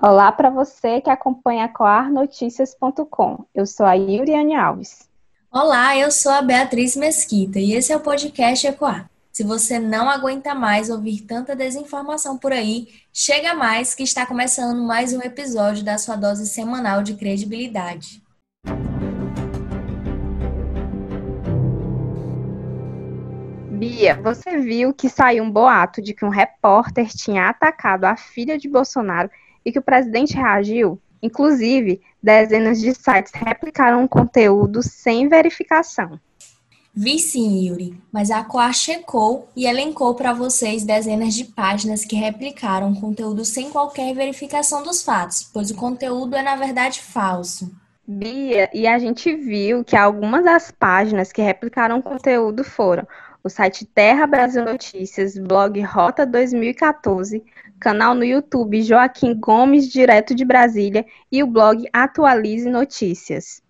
Olá para você que acompanha a coarnoticias.com. Eu sou a Yuriane Alves. Olá, eu sou a Beatriz Mesquita e esse é o podcast Ecoar. Se você não aguenta mais ouvir tanta desinformação por aí, chega mais que está começando mais um episódio da sua dose semanal de credibilidade. Bia, você viu que saiu um boato de que um repórter tinha atacado a filha de Bolsonaro e que o presidente reagiu? Inclusive, dezenas de sites replicaram o conteúdo sem verificação. Vi sim, Yuri, mas a Coa checou e elencou para vocês dezenas de páginas que replicaram conteúdo sem qualquer verificação dos fatos, pois o conteúdo é na verdade falso. Bia, e a gente viu que algumas das páginas que replicaram o conteúdo foram o site Terra Brasil Notícias, blog Rota 2014, canal no YouTube Joaquim Gomes, direto de Brasília, e o blog Atualize Notícias.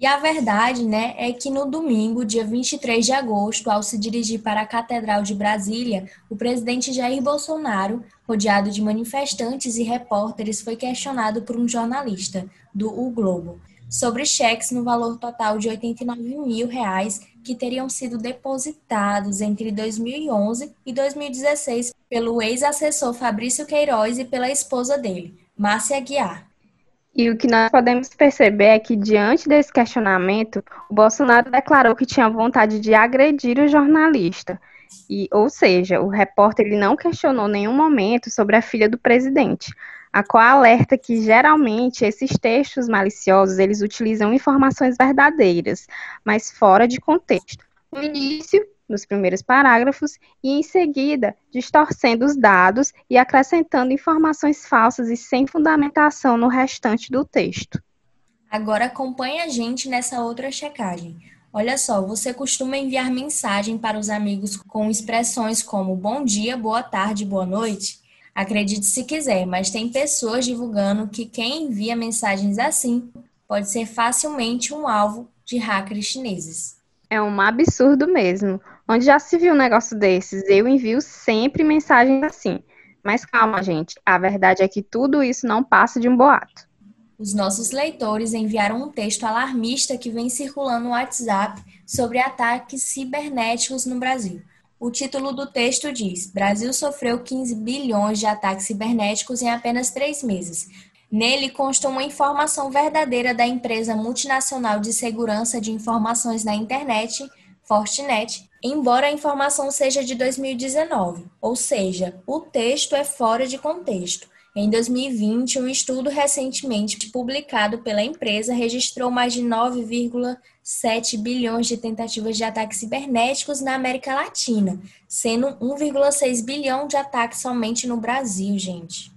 E a verdade, né, é que no domingo, dia 23 de agosto, ao se dirigir para a Catedral de Brasília, o presidente Jair Bolsonaro, rodeado de manifestantes e repórteres, foi questionado por um jornalista do O Globo sobre cheques no valor total de 89 mil reais que teriam sido depositados entre 2011 e 2016 pelo ex-assessor Fabrício Queiroz e pela esposa dele, Márcia Aguiar. E o que nós podemos perceber é que, diante desse questionamento, o Bolsonaro declarou que tinha vontade de agredir o jornalista. E, ou seja, o repórter ele não questionou nenhum momento sobre a filha do presidente, a qual alerta que geralmente esses textos maliciosos eles utilizam informações verdadeiras, mas fora de contexto. No início, nos primeiros parágrafos, e em seguida, distorcendo os dados e acrescentando informações falsas e sem fundamentação no restante do texto. Agora acompanhe a gente nessa outra checagem. Olha só, você costuma enviar mensagem para os amigos com expressões como bom dia, boa tarde, boa noite? Acredite se quiser, mas tem pessoas divulgando que quem envia mensagens assim pode ser facilmente um alvo de hackers chineses. É um absurdo mesmo. Onde já se viu um negócio desses? Eu envio sempre mensagens assim. Mas calma, gente. A verdade é que tudo isso não passa de um boato. Os nossos leitores enviaram um texto alarmista que vem circulando no WhatsApp sobre ataques cibernéticos no Brasil. O título do texto diz: Brasil sofreu 15 bilhões de ataques cibernéticos em apenas três meses. Nele consta uma informação verdadeira da empresa multinacional de segurança de informações na internet, Fortinet, embora a informação seja de 2019, ou seja, o texto é fora de contexto. Em 2020, um estudo recentemente publicado pela empresa registrou mais de 9,7 bilhões de tentativas de ataques cibernéticos na América Latina, sendo 1,6 bilhão de ataques somente no Brasil, gente.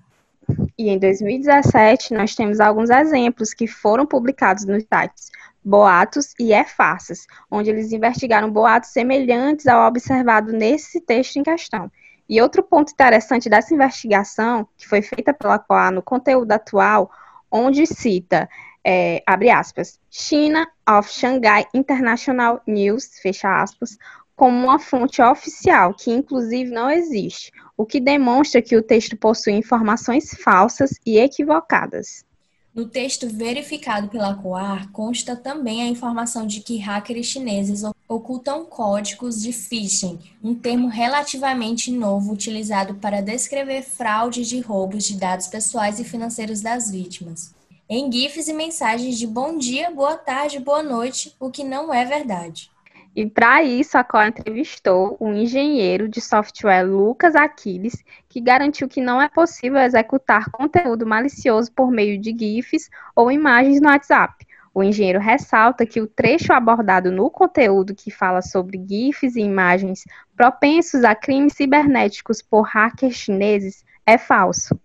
E em 2017, nós temos alguns exemplos que foram publicados nos sites Boatos e E-Farsas, onde eles investigaram boatos semelhantes ao observado nesse texto em questão. E outro ponto interessante dessa investigação, que foi feita pela COA no conteúdo atual, onde cita, é, abre aspas, China of Shanghai International News, fecha aspas, como uma fonte oficial, que inclusive não existe, o que demonstra que o texto possui informações falsas e equivocadas. No texto verificado pela COAR, consta também a informação de que hackers chineses ocultam códigos de phishing, um termo relativamente novo utilizado para descrever fraudes de roubos de dados pessoais e financeiros das vítimas. Em GIFs e mensagens de bom dia, boa tarde, boa noite, o que não é verdade. E para isso, a Cora entrevistou o engenheiro de software Lucas Aquiles, que garantiu que não é possível executar conteúdo malicioso por meio de GIFs ou imagens no WhatsApp. O engenheiro ressalta que o trecho abordado no conteúdo que fala sobre GIFs e imagens propensos a crimes cibernéticos por hackers chineses é falso.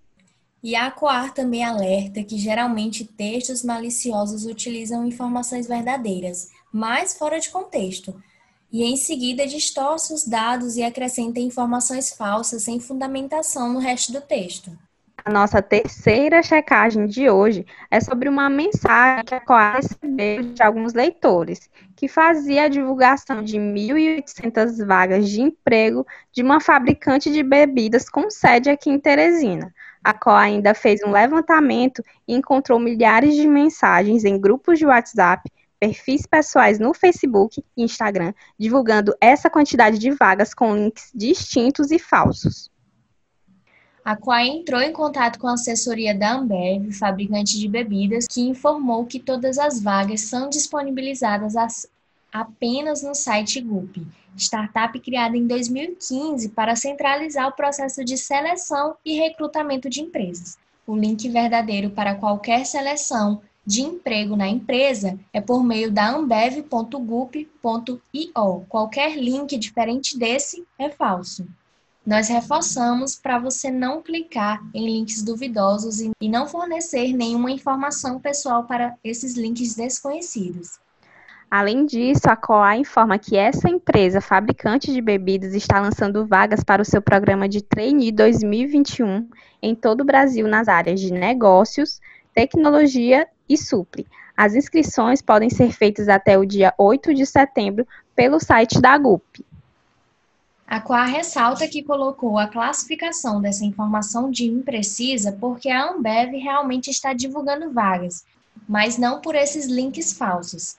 E a Coar também alerta que geralmente textos maliciosos utilizam informações verdadeiras, mas fora de contexto, e em seguida distorce os dados e acrescenta informações falsas sem fundamentação no resto do texto. A nossa terceira checagem de hoje é sobre uma mensagem que a Coar recebeu de alguns leitores, que fazia a divulgação de 1.800 vagas de emprego de uma fabricante de bebidas com sede aqui em Teresina. A COA ainda fez um levantamento e encontrou milhares de mensagens em grupos de WhatsApp, perfis pessoais no Facebook e Instagram, divulgando essa quantidade de vagas com links distintos e falsos. A COA entrou em contato com a assessoria da Ambev, fabricante de bebidas, que informou que todas as vagas são disponibilizadas apenas no site GUP, startup criada em 2015 para centralizar o processo de seleção e recrutamento de empresas. O link verdadeiro para qualquer seleção de emprego na empresa é por meio da ambev.gup.io. Qualquer link diferente desse é falso. Nós reforçamos para você não clicar em links duvidosos e não fornecer nenhuma informação pessoal para esses links desconhecidos. Além disso, a COA informa que essa empresa fabricante de bebidas está lançando vagas para o seu programa de trainee 2021 em todo o Brasil nas áreas de negócios, tecnologia e supre. As inscrições podem ser feitas até o dia 8 de setembro pelo site da GUP. A COA ressalta que colocou a classificação dessa informação de imprecisa porque a Ambev realmente está divulgando vagas, mas não por esses links falsos.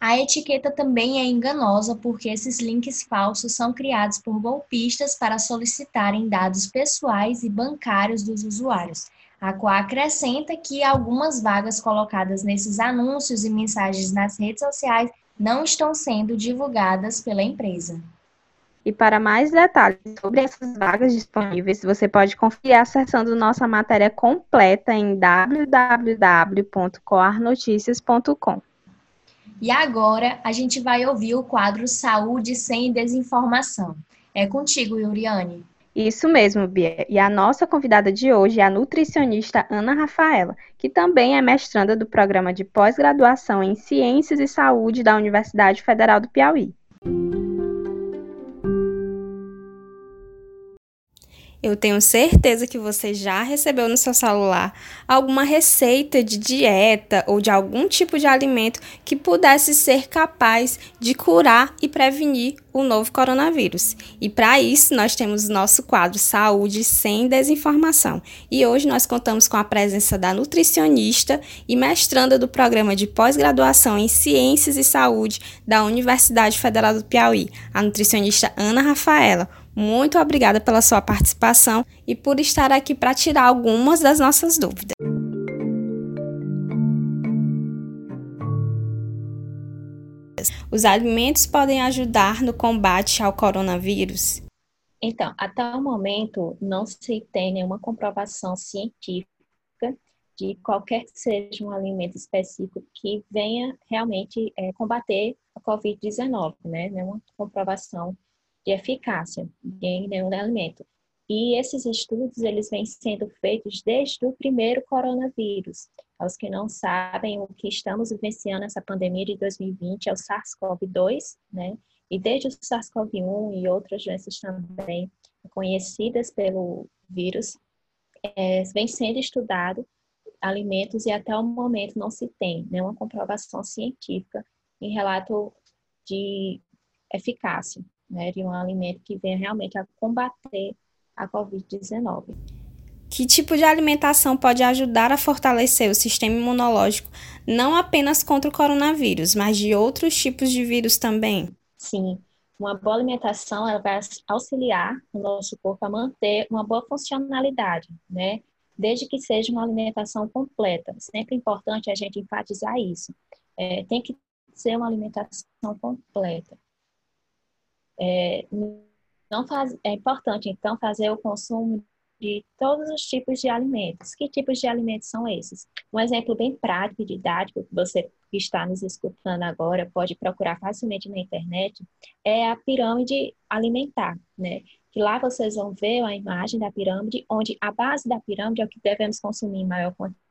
A etiqueta também é enganosa porque esses links falsos são criados por golpistas para solicitarem dados pessoais e bancários dos usuários. A COA acrescenta que algumas vagas colocadas nesses anúncios e mensagens nas redes sociais não estão sendo divulgadas pela empresa. E para mais detalhes sobre essas vagas disponíveis, você pode conferir acessando nossa matéria completa em www.coarnoticias.com. E agora a gente vai ouvir o quadro Saúde sem Desinformação. É contigo, Yuriane. Isso mesmo, Bia. E a nossa convidada de hoje é a nutricionista Ana Rafaela, que também é mestranda do programa de pós-graduação em Ciências e Saúde da Universidade Federal do Piauí. Eu tenho certeza que você já recebeu no seu celular alguma receita de dieta ou de algum tipo de alimento que pudesse ser capaz de curar e prevenir o novo coronavírus. E para isso, nós temos nosso quadro Saúde sem Desinformação. E hoje nós contamos com a presença da nutricionista e mestranda do programa de pós-graduação em Ciências e Saúde da Universidade Federal do Piauí, a nutricionista Ana Rafaela. Muito obrigada pela sua participação e por estar aqui para tirar algumas das nossas dúvidas. Os alimentos podem ajudar no combate ao coronavírus? Então, até o momento não se tem nenhuma comprovação científica de qualquer que seja um alimento específico que venha realmente é, combater a Covid-19, né? Nenhuma comprovação de eficácia em nenhum alimento. E esses estudos, eles vêm sendo feitos desde o primeiro coronavírus. Aos que não sabem, o que estamos vivenciando essa pandemia de 2020 é o SARS-CoV-2, né? E desde o SARS-CoV-1 e outras doenças também conhecidas pelo vírus, é, vem sendo estudado alimentos e até o momento não se tem nenhuma comprovação científica em relato de eficácia né, de um alimento que venha realmente a combater a Covid-19. Que tipo de alimentação pode ajudar a fortalecer o sistema imunológico, não apenas contra o coronavírus, mas de outros tipos de vírus também? Sim, uma boa alimentação ela vai auxiliar o nosso corpo a manter uma boa funcionalidade, né? Desde que seja uma alimentação completa. Sempre é importante a gente enfatizar isso. É, tem que ser uma alimentação completa. É, não faz, é importante, então, fazer o consumo de todos os tipos de alimentos. Que tipos de alimentos são esses? Um exemplo bem prático e didático que você que está nos escutando agora pode procurar facilmente na internet é a pirâmide alimentar, né? Que lá vocês vão ver a imagem da pirâmide, onde a base da pirâmide é o que devemos consumir em maior quantidade.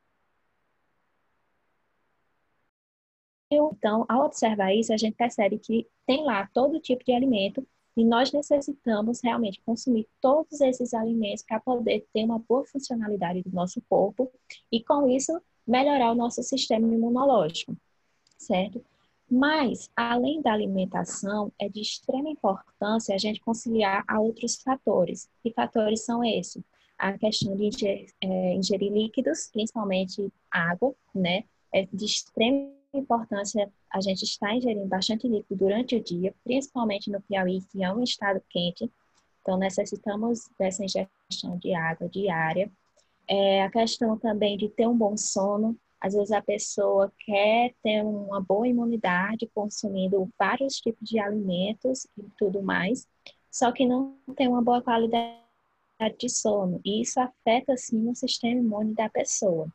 Então, ao observar isso, a gente percebe que tem lá todo tipo de alimento e nós necessitamos realmente consumir todos esses alimentos para poder ter uma boa funcionalidade do nosso corpo e, com isso, melhorar o nosso sistema imunológico, certo? Mas, além da alimentação, é de extrema importância a gente conciliar a outros fatores. Que fatores são esses? a questão de ingerir, é, ingerir líquidos, principalmente água, né? É de extrema importância a gente estar ingerindo bastante líquido durante o dia, principalmente no Piauí, que é um estado quente. Então, necessitamos dessa ingestão de água diária. É, a questão também de ter um bom sono. Às vezes a pessoa quer ter uma boa imunidade consumindo vários tipos de alimentos e tudo mais, só que não tem uma boa qualidade de sono. E isso afeta, sim, o sistema imune da pessoa.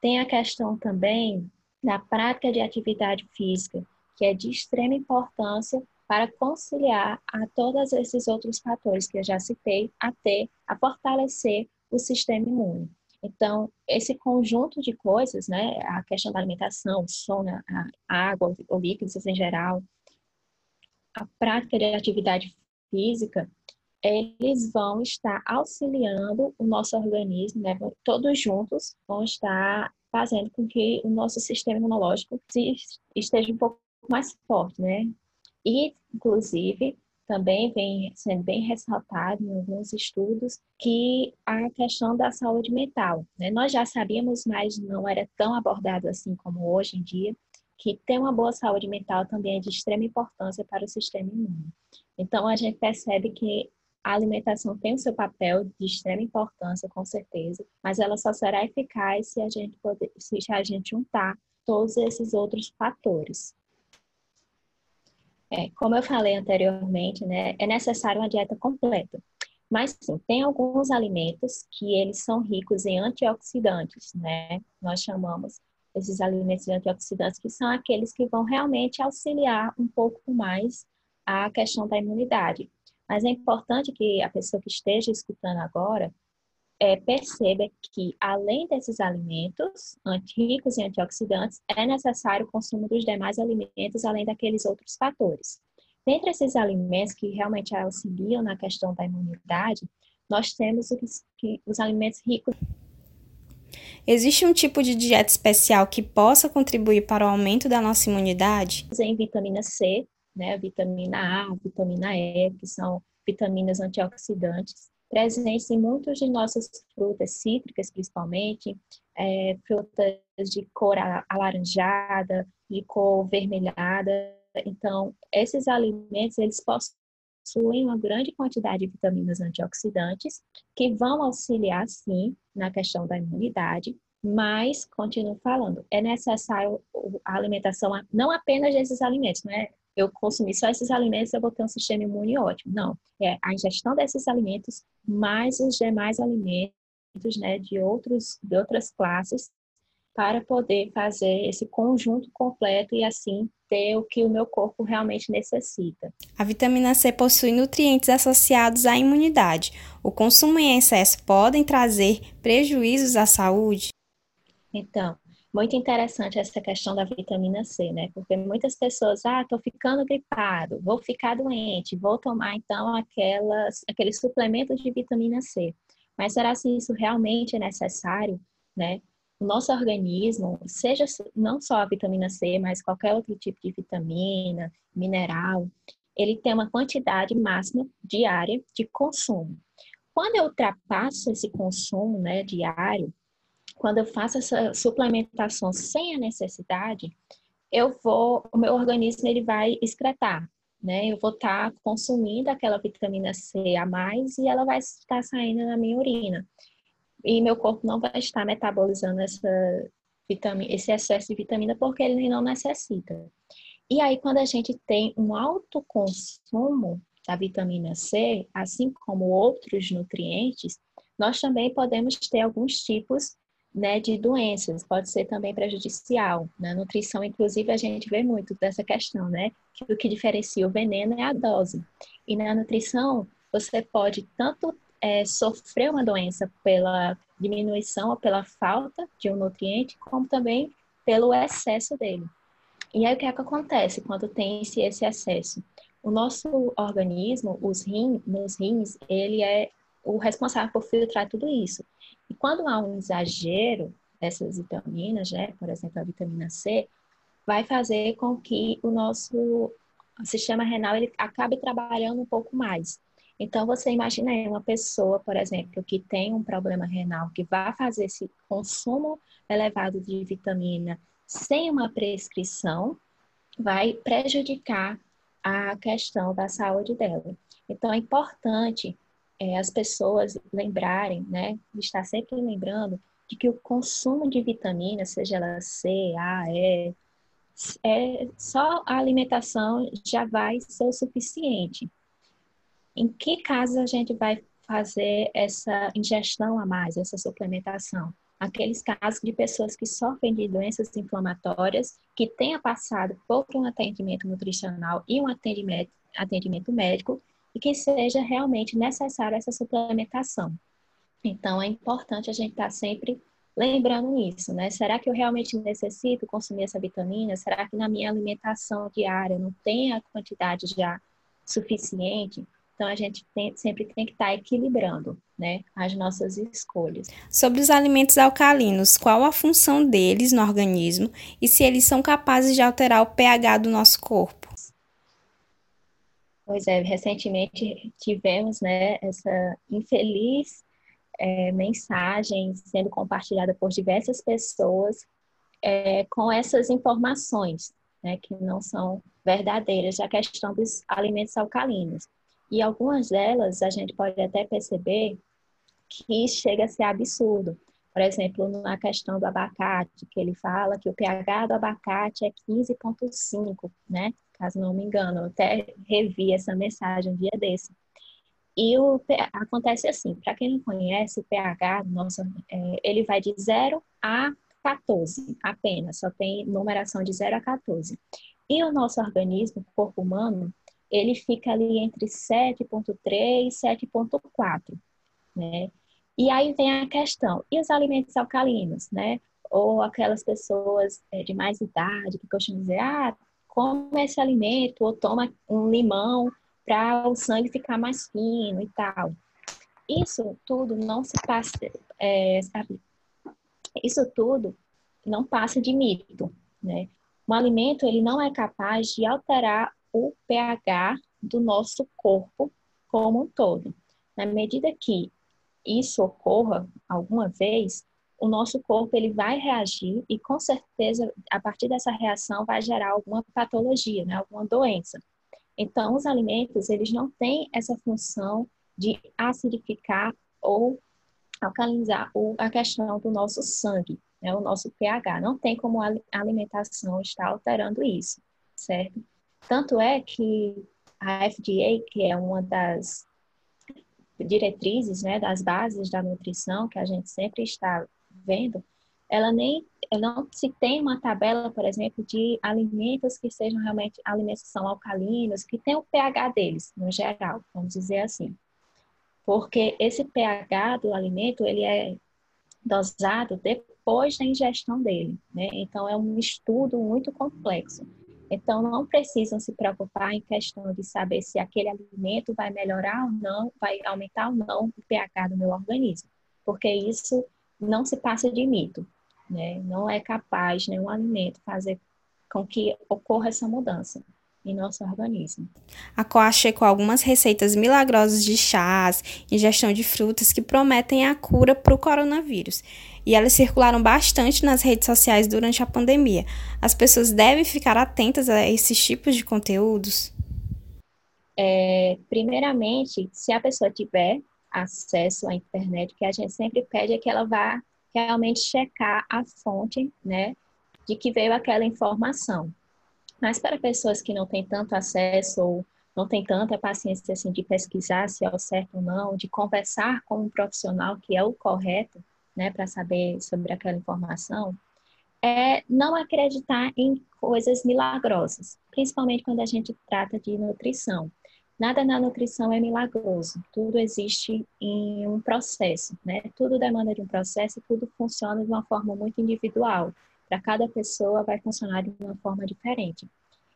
Tem a questão também da prática de atividade física, que é de extrema importância para conciliar a todos esses outros fatores que eu já citei, a ter, a fortalecer o sistema imune. Então, esse conjunto de coisas, né, a questão da alimentação, sono, a água, ou líquidos em geral, a prática de atividade física, eles vão estar auxiliando o nosso organismo, né, todos juntos vão estar fazendo com que o nosso sistema imunológico esteja um pouco mais forte, né? E, inclusive, também vem sendo bem ressaltado em alguns estudos que a questão da saúde mental. Né? Nós já sabíamos, mas não era tão abordado assim como hoje em dia, que ter uma boa saúde mental também é de extrema importância para o sistema imune. Então, a gente percebe que a alimentação tem o seu papel de extrema importância, com certeza, mas ela só será eficaz se a gente poder, se a gente juntar todos esses outros fatores. É, como eu falei anteriormente, né, é necessário uma dieta completa. Mas sim, tem alguns alimentos que eles são ricos em antioxidantes, né? Nós chamamos esses alimentos de antioxidantes que são aqueles que vão realmente auxiliar um pouco mais a questão da imunidade. Mas é importante que a pessoa que esteja escutando agora é, perceba que, além desses alimentos ricos em antioxidantes, é necessário o consumo dos demais alimentos, além daqueles outros fatores. Dentre esses alimentos que realmente auxiliam na questão da imunidade, nós temos os, os alimentos ricos. Existe um tipo de dieta especial que possa contribuir para o aumento da nossa imunidade? Em vitamina C, né, vitamina A, vitamina E, que são vitaminas antioxidantes, presentes em muitas de nossas frutas cítricas, principalmente, é, frutas de cor alaranjada, de cor vermelhada. Então, esses alimentos, eles possuem uma grande quantidade de vitaminas antioxidantes que vão auxiliar, sim, na questão da imunidade, mas, continuo falando, é necessário a alimentação não apenas desses alimentos, não é eu consumir só esses alimentos, eu vou ter um sistema imune ótimo. Não, é a ingestão desses alimentos mais os demais alimentos, né, de outros de outras classes para poder fazer esse conjunto completo e assim ter o que o meu corpo realmente necessita. A vitamina C possui nutrientes associados à imunidade. O consumo em excesso podem trazer prejuízos à saúde? Então, muito interessante essa questão da vitamina C, né? Porque muitas pessoas, ah, tô ficando gripado, vou ficar doente, vou tomar então aquelas, aqueles suplementos de vitamina C. Mas será se isso realmente é necessário, né? O nosso organismo, seja não só a vitamina C, mas qualquer outro tipo de vitamina, mineral, ele tem uma quantidade máxima diária de consumo. Quando eu ultrapasso esse consumo né, diário, quando eu faço essa suplementação sem a necessidade, eu vou, o meu organismo ele vai excretar, né? Eu vou estar tá consumindo aquela vitamina C a mais e ela vai estar saindo na minha urina. E meu corpo não vai estar metabolizando essa vitamina, esse excesso de vitamina porque ele não necessita. E aí, quando a gente tem um alto consumo da vitamina C, assim como outros nutrientes, nós também podemos ter alguns tipos né, de doenças, pode ser também prejudicial. Na nutrição, inclusive, a gente vê muito dessa questão, né? Que o que diferencia o veneno é a dose. E na nutrição, você pode tanto é, sofrer uma doença pela diminuição ou pela falta de um nutriente, como também pelo excesso dele. E aí o que, é que acontece quando tem esse, esse excesso? O nosso organismo, os rins, nos rins, ele é o responsável por filtrar tudo isso. E quando há um exagero dessas vitaminas, né, por exemplo, a vitamina C, vai fazer com que o nosso sistema renal ele acabe trabalhando um pouco mais. Então, você imagina aí uma pessoa, por exemplo, que tem um problema renal, que vai fazer esse consumo elevado de vitamina sem uma prescrição, vai prejudicar a questão da saúde dela. Então, é importante é, as pessoas lembrarem, né, estar sempre lembrando de que o consumo de vitaminas, seja ela C, A, E, é, só a alimentação já vai ser o suficiente. Em que casos a gente vai fazer essa ingestão a mais, essa suplementação? Aqueles casos de pessoas que sofrem de doenças inflamatórias, que tenha passado por um atendimento nutricional e um atendimento, atendimento médico, e que seja realmente necessária essa suplementação. Então, é importante a gente estar tá sempre lembrando isso, né? Será que eu realmente necessito consumir essa vitamina? Será que na minha alimentação diária não tem a quantidade já suficiente? Então a gente tem, sempre tem que estar tá equilibrando, né, as nossas escolhas. Sobre os alimentos alcalinos, qual a função deles no organismo e se eles são capazes de alterar o pH do nosso corpo? Pois é, recentemente tivemos, né, essa infeliz é, mensagem sendo compartilhada por diversas pessoas é, com essas informações, né, que não são verdadeiras, a questão dos alimentos alcalinos. E algumas delas a gente pode até perceber que chega a ser absurdo. Por exemplo, na questão do abacate, que ele fala que o pH do abacate é 15,5, né? Caso não me engano, eu até revi essa mensagem um dia desse. E o, acontece assim, para quem não conhece, o pH, nossa, é, ele vai de 0 a 14 apenas, só tem numeração de 0 a 14. E o nosso organismo, o corpo humano, ele fica ali entre 7.3 e 7.4, né? E aí vem a questão, e os alimentos alcalinos, né? Ou aquelas pessoas é, de mais idade que costumam dizer, ah, come esse alimento, ou toma um limão para o sangue ficar mais fino e tal. Isso tudo não se passa, é? Isso tudo não passa de mito, né? Um alimento ele não é capaz de alterar o pH do nosso corpo como um todo. Na medida que isso ocorra alguma vez, o nosso corpo ele vai reagir e com certeza a partir dessa reação vai gerar alguma patologia, né, alguma doença. Então os alimentos eles não têm essa função de acidificar ou alcalinizar a questão do nosso sangue, né, o nosso pH. Não tem como a alimentação estar alterando isso, certo? Tanto é que a FDA, que é uma das diretrizes, né, das bases da nutrição que a gente sempre está vendo, ela nem ela não se tem uma tabela, por exemplo, de alimentos que sejam realmente alimentos que são alcalinos, que tem o pH deles, no geral, vamos dizer assim. Porque esse pH do alimento, ele é dosado depois da ingestão dele, né? Então é um estudo muito complexo. Então, não precisam se preocupar em questão de saber se aquele alimento vai melhorar ou não, vai aumentar ou não o pH do meu organismo, porque isso não se passa de mito, né? Não é capaz nenhum alimento fazer com que ocorra essa mudança em nosso organismo. A Coa checou algumas receitas milagrosas de chás, ingestão de frutas que prometem a cura para o coronavírus. E elas circularam bastante nas redes sociais durante a pandemia. As pessoas devem ficar atentas a esses tipos de conteúdos? É, primeiramente, se a pessoa tiver acesso à internet, que a gente sempre pede é que ela vá realmente checar a fonte, né, de que veio aquela informação. Mas para pessoas que não têm tanto acesso ou não têm tanta paciência assim de pesquisar se é o certo ou não, de conversar com um profissional que é o correto, né, para saber sobre aquela informação, é não acreditar em coisas milagrosas, principalmente quando a gente trata de nutrição. Nada na nutrição é milagroso, tudo existe em um processo, né? Tudo demanda de um processo, tudo funciona de uma forma muito individual para cada pessoa vai funcionar de uma forma diferente.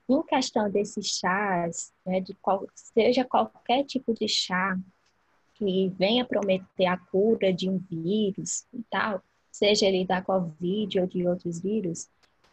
Em questão desses chás, né, de qual, seja qualquer tipo de chá que venha prometer a cura de um vírus e tal, seja ele da Covid ou de outros vírus,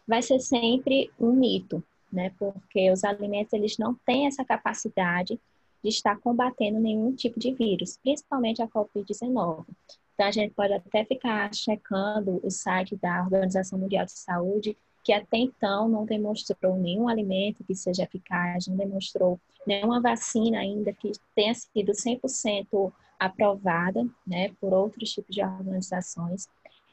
vai ser sempre um mito, né? Porque os alimentos eles não têm essa capacidade de estar combatendo nenhum tipo de vírus, principalmente a Covid-19. Então, a gente pode até ficar checando o site da Organização Mundial de Saúde, que até então não demonstrou nenhum alimento que seja eficaz, não demonstrou nenhuma vacina ainda que tenha sido 100% aprovada, né, por outros tipos de organizações.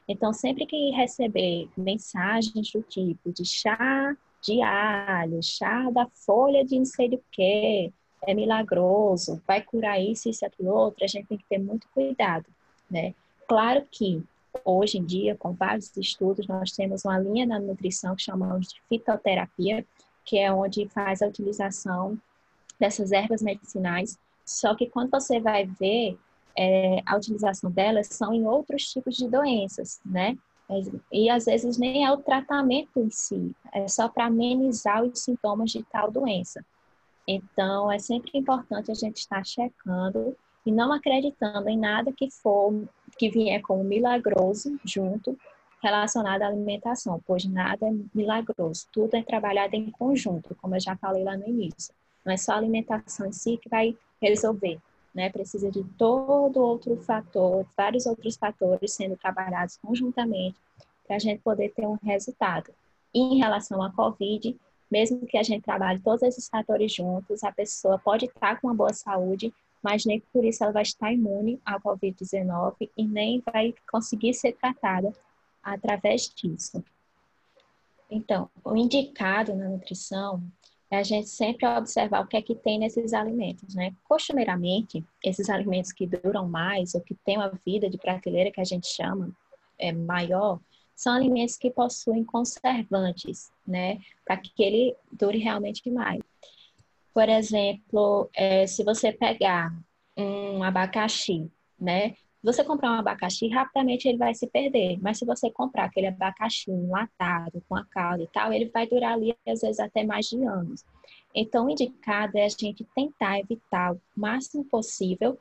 Então, sempre que receber mensagens do tipo de chá de alho, chá da folha de não sei do que, é milagroso, vai curar isso, isso aquilo outro, a gente tem que ter muito cuidado, né? Claro que hoje em dia, com vários estudos, nós temos uma linha na nutrição que chamamos de fitoterapia, que é onde faz a utilização dessas ervas medicinais. Só que quando você vai ver é, a utilização delas, são em outros tipos de doenças, né? E às vezes nem é o tratamento em si, é só para amenizar os sintomas de tal doença. Então, é sempre importante a gente estar checando e não acreditando em nada que for que vier como milagroso junto relacionado à alimentação, pois nada é milagroso, tudo é trabalhado em conjunto, como eu já falei lá no início. Não é só a alimentação em si que vai resolver, né? Precisa de todo outro fator, vários outros fatores sendo trabalhados conjuntamente para a gente poder ter um resultado. E em relação à COVID, mesmo que a gente trabalhe todos esses fatores juntos, a pessoa pode estar com uma boa saúde, mas nem por isso ela vai estar imune à COVID-19 e nem vai conseguir ser tratada através disso. Então, o indicado na nutrição é a gente sempre observar o que é que tem nesses alimentos, né? Costumeiramente, esses alimentos que duram mais ou que têm uma vida de prateleira que a gente chama é, maior, são alimentos que possuem conservantes, né? Para que ele dure realmente mais. Por exemplo, é, se você pegar um abacaxi, né? Você comprar um abacaxi, rapidamente ele vai se perder. Mas se você comprar aquele abacaxi enlatado, com a calda e tal, ele vai durar ali, às vezes, até mais de anos. Então, o indicado é a gente tentar evitar o máximo possível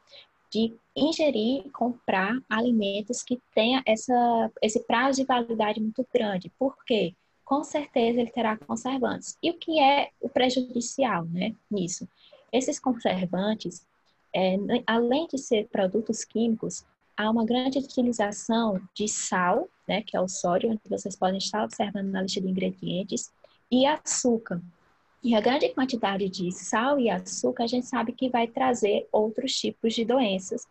de ingerir, comprar alimentos que tenha essa, esse prazo de validade muito grande. Por quê? Com certeza ele terá conservantes. E o que é o prejudicial né, nisso? Esses conservantes, é, além de ser produtos químicos, há uma grande utilização de sal, né, que é o sódio, onde vocês podem estar observando na lista de ingredientes, e açúcar. E a grande quantidade de sal e açúcar, a gente sabe que vai trazer outros tipos de doenças,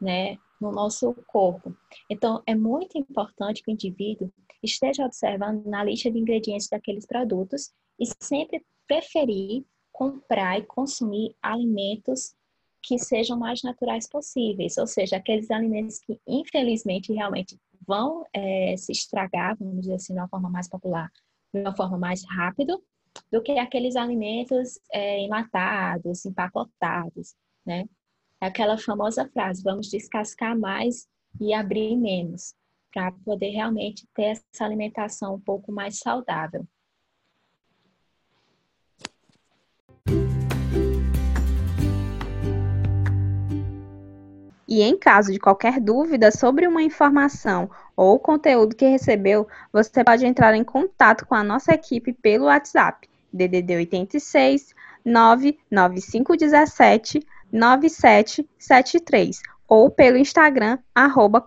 né, no nosso corpo. Então, é muito importante que o indivíduo esteja observando na lista de ingredientes daqueles produtos e sempre preferir comprar e consumir alimentos que sejam mais naturais possíveis, ou seja, aqueles alimentos que infelizmente realmente vão é, se estragar, vamos dizer assim, de uma forma mais popular, de uma forma mais rápida, do que aqueles alimentos é, enlatados, empacotados, né? É aquela famosa frase, vamos descascar mais e abrir menos, para poder realmente ter essa alimentação um pouco mais saudável. E em caso de qualquer dúvida sobre uma informação ou conteúdo que recebeu, você pode entrar em contato com a nossa equipe pelo WhatsApp DDD 86 99517 9773 ou pelo Instagram arroba.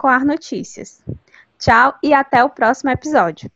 Tchau e até o próximo episódio.